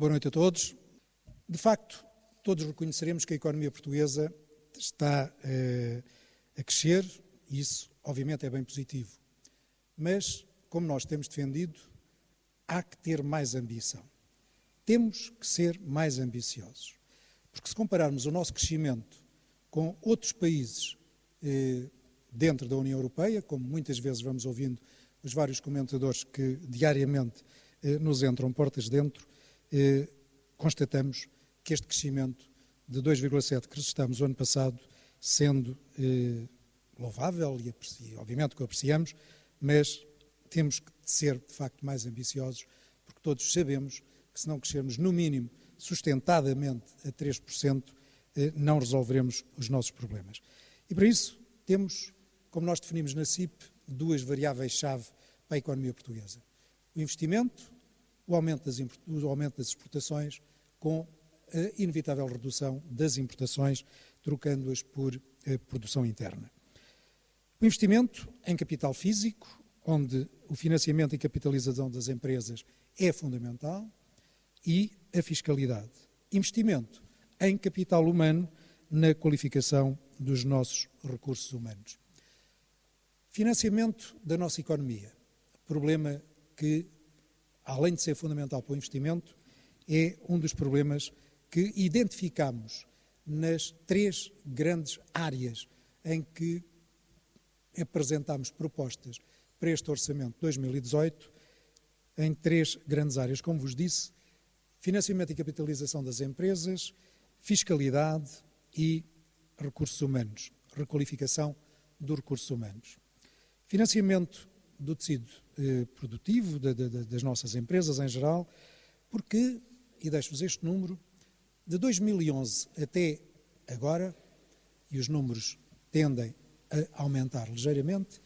Boa noite a todos. De facto, todos reconheceremos que a economia portuguesa está eh, a crescer e isso, obviamente, é bem positivo. Mas, como nós temos defendido, há que ter mais ambição. Temos que ser mais ambiciosos. Porque se compararmos o nosso crescimento com outros países eh, dentro da União Europeia, como muitas vezes vamos ouvindo os vários comentadores que diariamente eh, nos entram portas dentro, eh, constatamos que este crescimento de 2,7 que registramos o ano passado, sendo eh, louvável e, obviamente que o apreciamos, mas temos que ser de facto mais ambiciosos, porque todos sabemos que se não crescermos no mínimo sustentadamente a 3%, eh, não resolveremos os nossos problemas. E para isso temos, como nós definimos na CIP, duas variáveis-chave para a economia portuguesa: o investimento, o aumento das, o aumento das exportações, com a inevitável redução das importações, trocando-as por eh, produção interna. O investimento em capital físico, onde o financiamento e capitalização das empresas é fundamental, e a fiscalidade. Investimento em capital humano na qualificação dos nossos recursos humanos. Financiamento da nossa economia. Problema que, além de ser fundamental para o investimento, é um dos problemas que identificamos nas três grandes áreas em que apresentamos propostas para este orçamento de 2018, em três grandes áreas, como vos disse, financiamento e capitalização das empresas, fiscalidade e recursos humanos, requalificação dos recursos humanos. Financiamento do tecido eh, produtivo de, de, de, das nossas empresas em geral, porque, e deixo-vos este número, de 2011 até agora, e os números tendem a aumentar ligeiramente,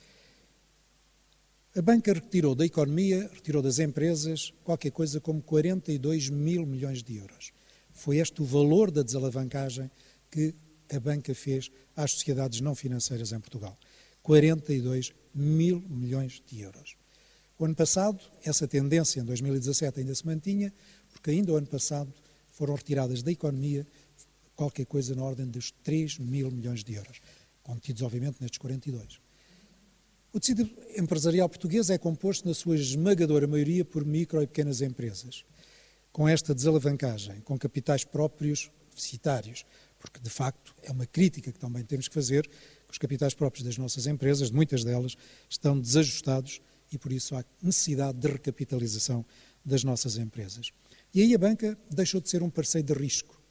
a banca retirou da economia, retirou das empresas, qualquer coisa como 42 mil milhões de euros. Foi este o valor da desalavancagem que a banca fez às sociedades não financeiras em Portugal. 42 mil milhões de euros. O ano passado, essa tendência em 2017 ainda se mantinha, porque ainda o ano passado foram retiradas da economia qualquer coisa na ordem dos 3 mil milhões de euros, contidos obviamente nestes 42. O tecido empresarial português é composto, na sua esmagadora maioria, por micro e pequenas empresas. Com esta desalavancagem, com capitais próprios deficitários, porque de facto é uma crítica que também temos que fazer, os capitais próprios das nossas empresas, muitas delas, estão desajustados e por isso há necessidade de recapitalização das nossas empresas. E aí a banca deixou de ser um parceiro de risco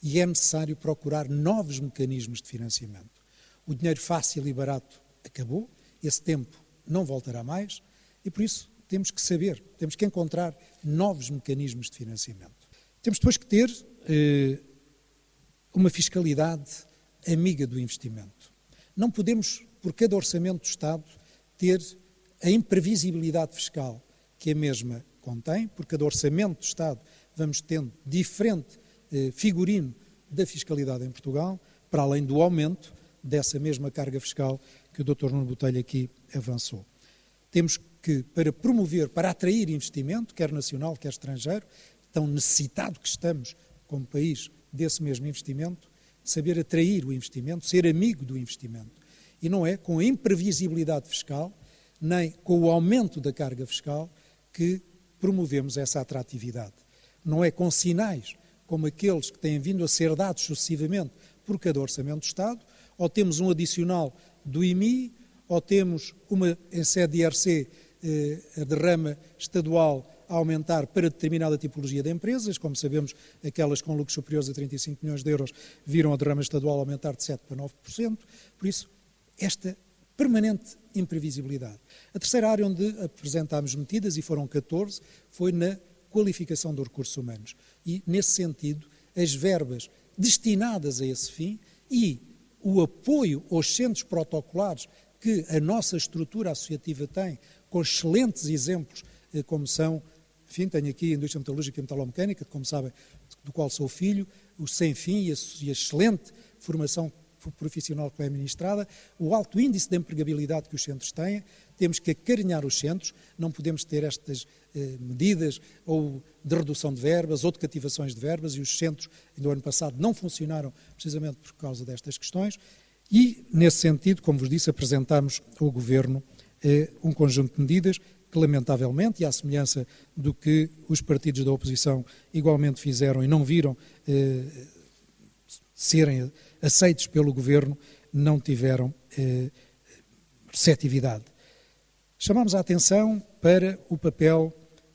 e é necessário procurar novos mecanismos de financiamento. O dinheiro fácil e barato acabou, esse tempo não voltará mais e por isso temos que saber, temos que encontrar novos mecanismos de financiamento. Temos depois que ter eh, uma fiscalidade amiga do investimento. Não podemos, por cada orçamento do Estado, ter a imprevisibilidade fiscal que a mesma contém, por cada orçamento do Estado vamos tendo diferente eh, figurino da fiscalidade em Portugal, para além do aumento dessa mesma carga fiscal que o Dr. Nuno Botelho aqui avançou. Temos que, para promover, para atrair investimento, quer nacional, quer estrangeiro, tão necessitado que estamos como país desse mesmo investimento, saber atrair o investimento, ser amigo do investimento. E não é com a imprevisibilidade fiscal, nem com o aumento da carga fiscal, que promovemos essa atratividade. Não é com sinais como aqueles que têm vindo a ser dados sucessivamente por cada orçamento do Estado, ou temos um adicional do IMI, ou temos uma, em sede de IRC, eh, a derrama estadual a aumentar para determinada tipologia de empresas, como sabemos, aquelas com lucros superiores a 35 milhões de euros viram a derrama estadual aumentar de 7% para 9%, por isso, esta permanente imprevisibilidade. A terceira área onde apresentámos medidas, e foram 14, foi na qualificação dos recursos humanos. E, nesse sentido, as verbas destinadas a esse fim e o apoio aos centros protocolares que a nossa estrutura associativa tem, com excelentes exemplos, eh, como são, enfim, tenho aqui a Indústria Metalúrgica e Metalomecânica, como sabem, do qual sou filho, o Sem Fim e a, excelente formação profissional que é administrada, o alto índice de empregabilidade que os centros têm, temos que acarinhar os centros, não podemos ter estas eh, medidas ou de redução de verbas ou de cativações de verbas, e os centros, no ano passado, não funcionaram precisamente por causa destas questões. E, nesse sentido, como vos disse, apresentamos ao Governo eh, um conjunto de medidas lamentavelmente, e à semelhança do que os partidos da oposição igualmente fizeram e não viram eh, serem aceitos pelo Governo, não tiveram eh, receptividade. Chamamos a atenção para o papel,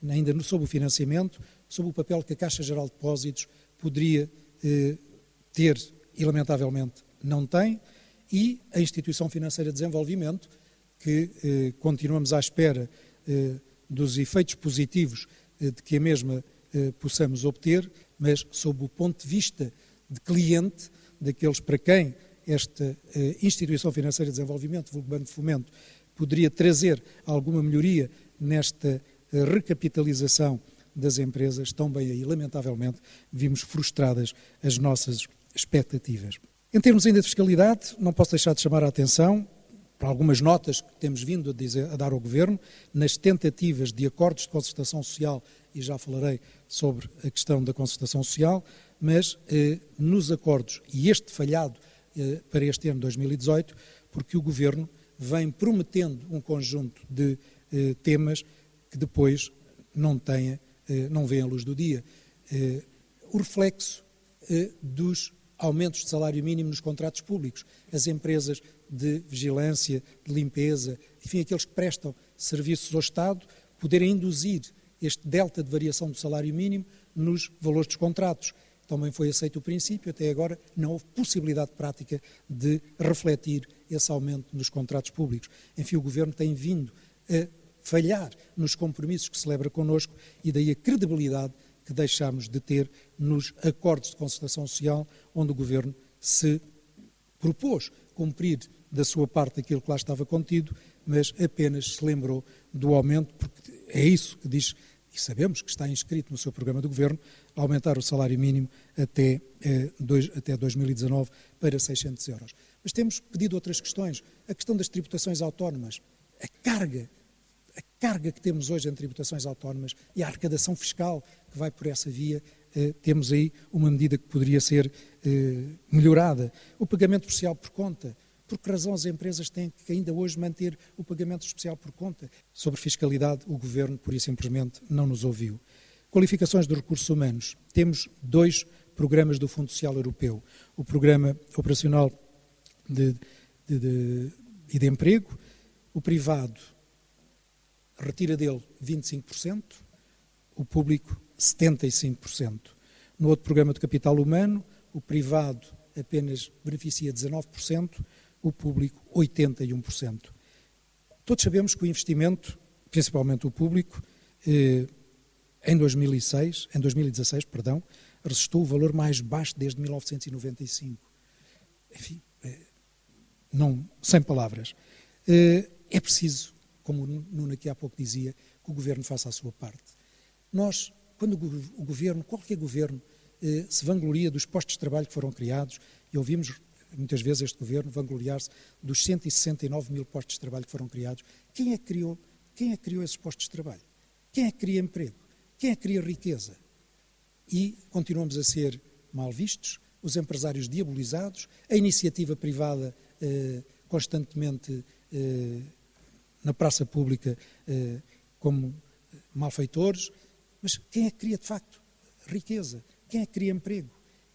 ainda sobre o financiamento, sobre o papel que a Caixa Geral de Depósitos poderia eh, ter e, lamentavelmente, não tem, e a Instituição Financeira de Desenvolvimento, que eh, continuamos à espera dos efeitos positivos eh, de que a mesma eh, possamos obter, mas sob o ponto de vista de cliente, daqueles para quem esta eh, Instituição Financeira de Desenvolvimento, vulgo Banco de Fomento, poderia trazer alguma melhoria nesta eh, recapitalização das empresas, também aí, lamentavelmente, vimos frustradas as nossas expectativas. Em termos ainda de fiscalidade, não posso deixar de chamar a atenção para algumas notas que temos vindo a, dizer, a, dar ao Governo, nas tentativas de acordos de concertação social, e já falarei sobre a questão da concertação social, mas eh, nos acordos, e este falhado eh, para este ano 2018, porque o Governo vem prometendo um conjunto de eh, temas que depois não tenha, eh, não vêem a luz do dia. Eh, o reflexo eh, dos aumentos de salário mínimo nos contratos públicos, as empresas de vigilância, de limpeza, enfim, aqueles que prestam serviços ao Estado, poderem induzir este delta de variação do salário mínimo nos valores dos contratos também foi aceito o princípio, até agora não houve possibilidade prática de refletir esse aumento nos contratos públicos. Enfim, o Governo tem vindo a falhar nos compromissos que celebra connosco e daí a credibilidade que deixamos de ter nos acordos de concertação social, onde o Governo se propôs cumprir da sua parte aquilo que lá estava contido, mas apenas se lembrou do aumento, porque é isso que diz, e sabemos que está inscrito no seu programa do Governo, aumentar o salário mínimo até, eh, dois, até 2019 para 600 euros. Mas temos pedido outras questões. A questão das tributações autónomas, a carga, a carga que temos hoje em tributações autónomas e a arrecadação fiscal que vai por essa via, eh, temos aí uma medida que poderia ser eh, melhorada. O pagamento especial por conta. Por que razão as empresas têm que ainda hoje manter o pagamento especial por conta? Sobre fiscalidade, o Governo, por isso simplesmente, não nos ouviu. Qualificações dos recursos humanos. Temos dois programas do Fundo Social Europeu. O Programa Operacional de, de, de, e de Emprego. O privado retira dele 25%, o público 75%. No outro programa de capital humano, o privado apenas beneficia 19%, o público 81%. Todos sabemos que o investimento, principalmente o público, eh, em 2006, em 2016, perdão, resistou o valor mais baixo desde 1995. Enfim, é, não, sem palavras. É, é preciso, como o Nuno aqui há pouco dizia, que o Governo faça a sua parte. Nós, quando o Governo, qualquer Governo, se vangloria dos postos de trabalho que foram criados, e ouvimos muitas vezes este Governo vangloriar-se dos 169 mil postos de trabalho que foram criados, quem é que criou, quem é que criou esses postos de trabalho? Quem é que cria emprego? Quem é que cria riqueza? E continuamos a ser mal vistos, os empresários diabolizados, a iniciativa privada eh, constantemente eh, na praça pública eh, como malfeitores. Mas quem é que cria de facto riqueza? Quem é que cria emprego?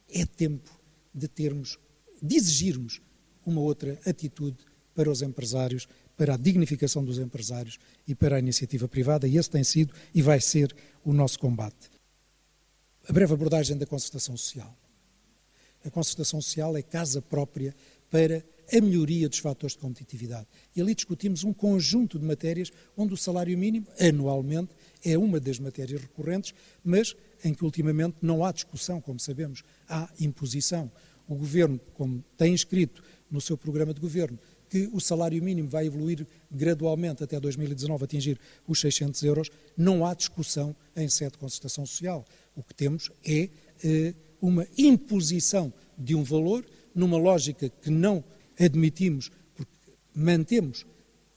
É tempo de termos, de exigirmos uma outra atitude para os empresários, para a dignificação dos empresários e para a iniciativa privada, e esse tem sido e vai ser o nosso combate. A breve abordagem da concertação social. A concertação social é casa própria para a melhoria dos fatores de competitividade. E ali discutimos um conjunto de matérias onde o salário mínimo, anualmente, é uma das matérias recorrentes, mas em que ultimamente não há discussão, como sabemos, há imposição. O Governo, como tem escrito no seu programa de governo, que o salário mínimo vai evoluir gradualmente até 2019, atingir os 600 euros, não há discussão em sede de concertação social. O que temos é eh, uma imposição de um valor numa lógica que não admitimos, porque mantemos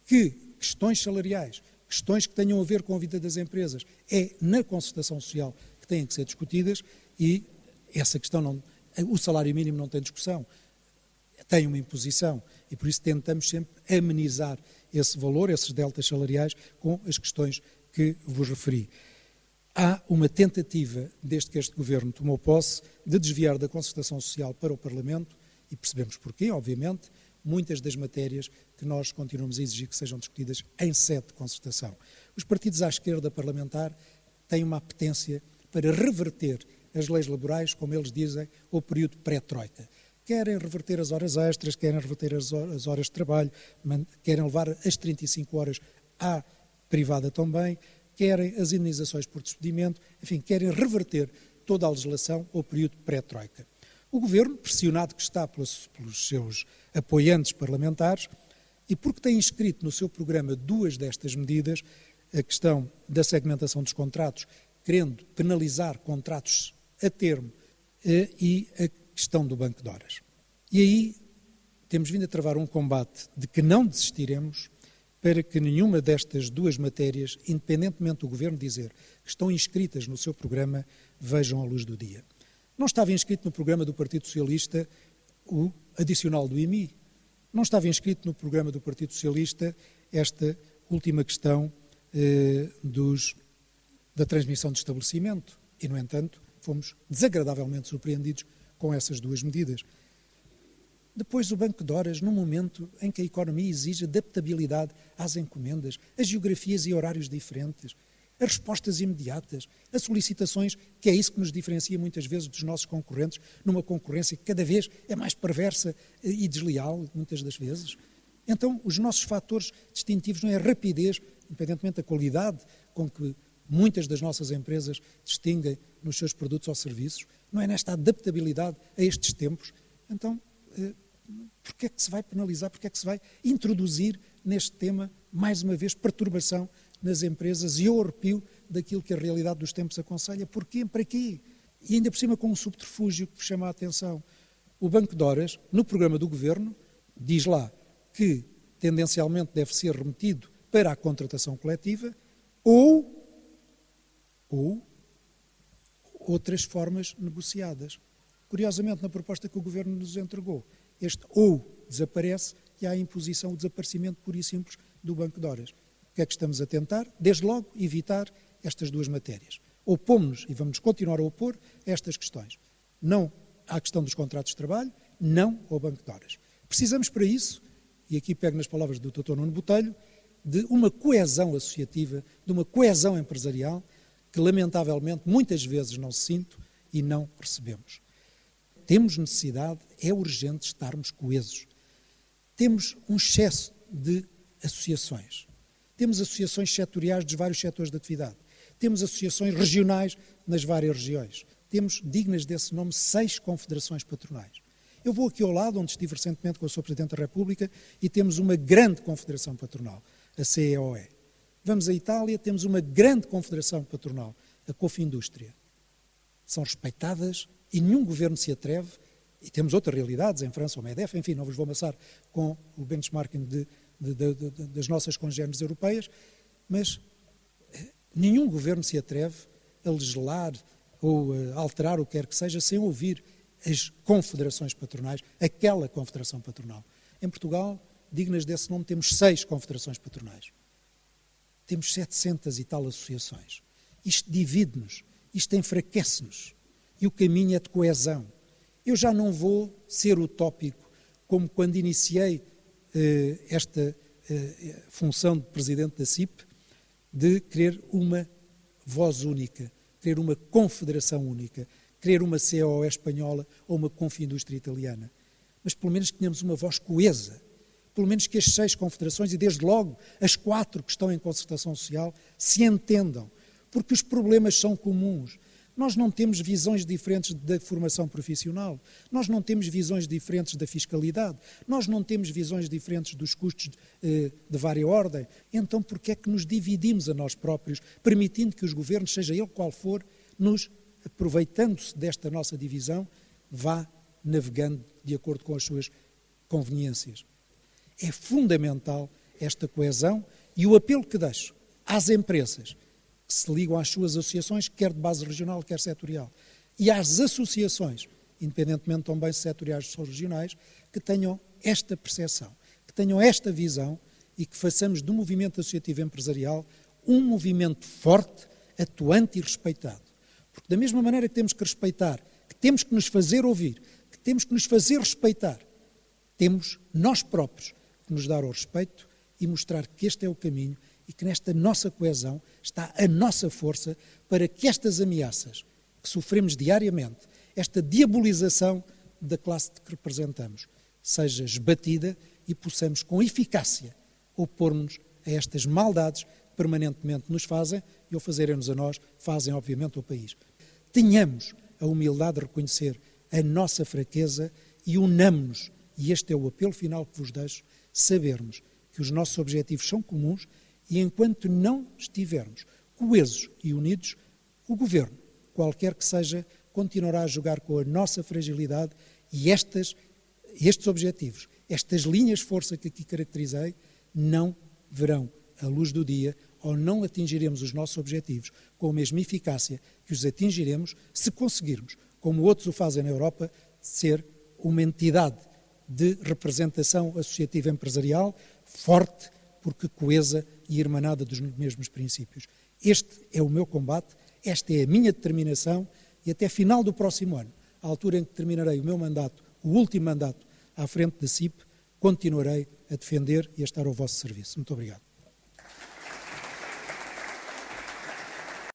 que questões salariais, questões que tenham a ver com a vida das empresas, é na concertação social que têm que ser discutidas e essa questão não. O salário mínimo não tem discussão, tem uma imposição e por isso tentamos sempre amenizar esse valor, esses deltas salariais, com as questões que vos referi. Há uma tentativa, desde que este governo tomou posse, de desviar da concertação social para o Parlamento, e percebemos porquê, obviamente, muitas das matérias que nós continuamos a exigir que sejam discutidas em sede de concertação. Os partidos à esquerda parlamentar têm uma apetência para reverter as leis laborais, como eles dizem, ao período pré-troika. Querem reverter as horas extras, querem reverter as horas de trabalho, querem levar as 35 horas à privada também, querem as indenizações por despedimento, enfim, querem reverter toda a legislação ao período pré-troika. O governo, pressionado que está pelos, pelos seus apoiantes parlamentares, e porque tem inscrito no seu programa duas destas medidas, a questão da segmentação dos contratos, querendo penalizar contratos a termo, eh, e a questão do banco de horas. E aí temos vindo a travar um combate de que não desistiremos para que nenhuma destas duas matérias, independentemente do Governo dizer que estão inscritas no seu programa, vejam a luz do dia. Não estava inscrito no programa do Partido Socialista o adicional do IMI. Não estava inscrito no programa do Partido Socialista esta última questão eh, dos, da transmissão de estabelecimento. E, no entanto, fomos desagradavelmente surpreendidos com essas duas medidas. Depois, o banco de horas, num momento em que a economia exige adaptabilidade às encomendas, a geografias e horários diferentes, as respostas imediatas, as solicitações, que é isso que nos diferencia muitas vezes dos nossos concorrentes, numa concorrência que cada vez é mais perversa e desleal, muitas das vezes. Então, os nossos fatores distintivos não é a rapidez, independentemente da qualidade com que muitas das nossas empresas distinguem nos seus produtos ou serviços, não é nesta adaptabilidade a estes tempos. Então, eh, porque é que se vai penalizar, porque é que se vai introduzir neste tema, mais uma vez, perturbação nas empresas e o arrepio daquilo que a realidade dos tempos aconselha? Porquê? Para quê? E ainda por cima com um subterfúgio que chama a atenção. O Banco de Horas, no programa do Governo, diz lá que tendencialmente deve ser remetido para a contratação coletiva ou, ou outras formas negociadas. Curiosamente, na proposta que o Governo nos entregou, este ou desaparece e há a imposição, o desaparecimento puro e simples do banco de horas. O que é que estamos a tentar? Desde logo, evitar estas duas matérias. Opomos-nos e vamos continuar a opor estas questões. Não à questão dos contratos de trabalho, não ao banco de horas. Precisamos para isso, e aqui pego nas palavras do Dr. Nuno Botelho, de uma coesão associativa, de uma coesão empresarial, que lamentavelmente muitas vezes não sinto e não percebemos. Temos necessidade, é urgente estarmos coesos. Temos um excesso de associações. Temos associações setoriais dos vários setores de atividade. Temos associações regionais nas várias regiões. Temos, dignas desse nome, seis confederações patronais. Eu vou aqui ao lado, onde estive recentemente com o Sr. Presidente da República, e temos uma grande confederação patronal, a CEOE. Vamos à Itália, temos uma grande confederação patronal, a Confindústria. São respeitadas e nenhum governo se atreve, e temos outras realidades, em França, o MEDEF, enfim, não vos vou amassar com o benchmarking de, de, de, das nossas congêneres europeias, mas eh, nenhum governo se atreve a legislar ou a alterar o que quer que seja sem ouvir as confederações patronais, aquela confederação patronal. Em Portugal, dignas desse nome, temos seis confederações patronais. Temos 700 e tal associações. Isto divide-nos, isto enfraquece-nos e o caminho é de coesão. Eu já não vou ser utópico como quando iniciei eh, esta eh, função de presidente da CIP, de querer uma voz única, querer uma confederação única, querer uma COE espanhola ou uma Confindústria italiana. Mas pelo menos que tenhamos uma voz coesa, pelo menos que as seis confederações, e desde logo as quatro que estão em concertação social, se entendam, porque os problemas são comuns. Nós não temos visões diferentes da formação profissional, nós não temos visões diferentes da fiscalidade, nós não temos visões diferentes dos custos eh, de vária ordem. Então, por que é que nos dividimos a nós próprios, permitindo que os governos, seja ele qual for, nos, aproveitando-se desta nossa divisão, vá navegando de acordo com as suas conveniências. É fundamental esta coesão e o apelo que deixo às empresas que se ligam às suas associações, quer de base regional, quer setorial, e às associações, independentemente também setoriais ou regionais, que tenham esta percepção, que tenham esta visão e que façamos do movimento associativo empresarial um movimento forte, atuante e respeitado. Porque da mesma maneira que temos que respeitar, que temos que nos fazer ouvir, que temos que nos fazer respeitar, temos nós próprios nos dar o respeito e mostrar que este é o caminho e que nesta nossa coesão está a nossa força para que estas ameaças que sofremos diariamente, esta diabolização da classe que representamos, seja esbatida e possamos com eficácia opor-nos a estas maldades que permanentemente nos fazem e ao fazerem-nos a nós, fazem obviamente ao país. Tenhamos a humildade de reconhecer a nossa fraqueza e unamos-nos, e este é o apelo final que vos deixo, sabermos que os nossos objetivos são comuns e enquanto não estivermos coesos e unidos, o governo, qualquer que seja, continuará a jogar com a nossa fragilidade e estas, estes objetivos, estas linhas força que aqui caracterizei, não verão a luz do dia ou não atingiremos os nossos objetivos com a mesma eficácia que os atingiremos se conseguirmos, como outros o fazem na Europa, ser uma entidade de representação associativa empresarial forte, porque coesa e irmanada dos mesmos princípios. Este é o meu combate, esta é a minha determinação e até final do próximo ano, à altura em que terminarei o meu mandato, o último mandato à frente da CIP, continuarei a defender e a estar ao vosso serviço. Muito obrigado.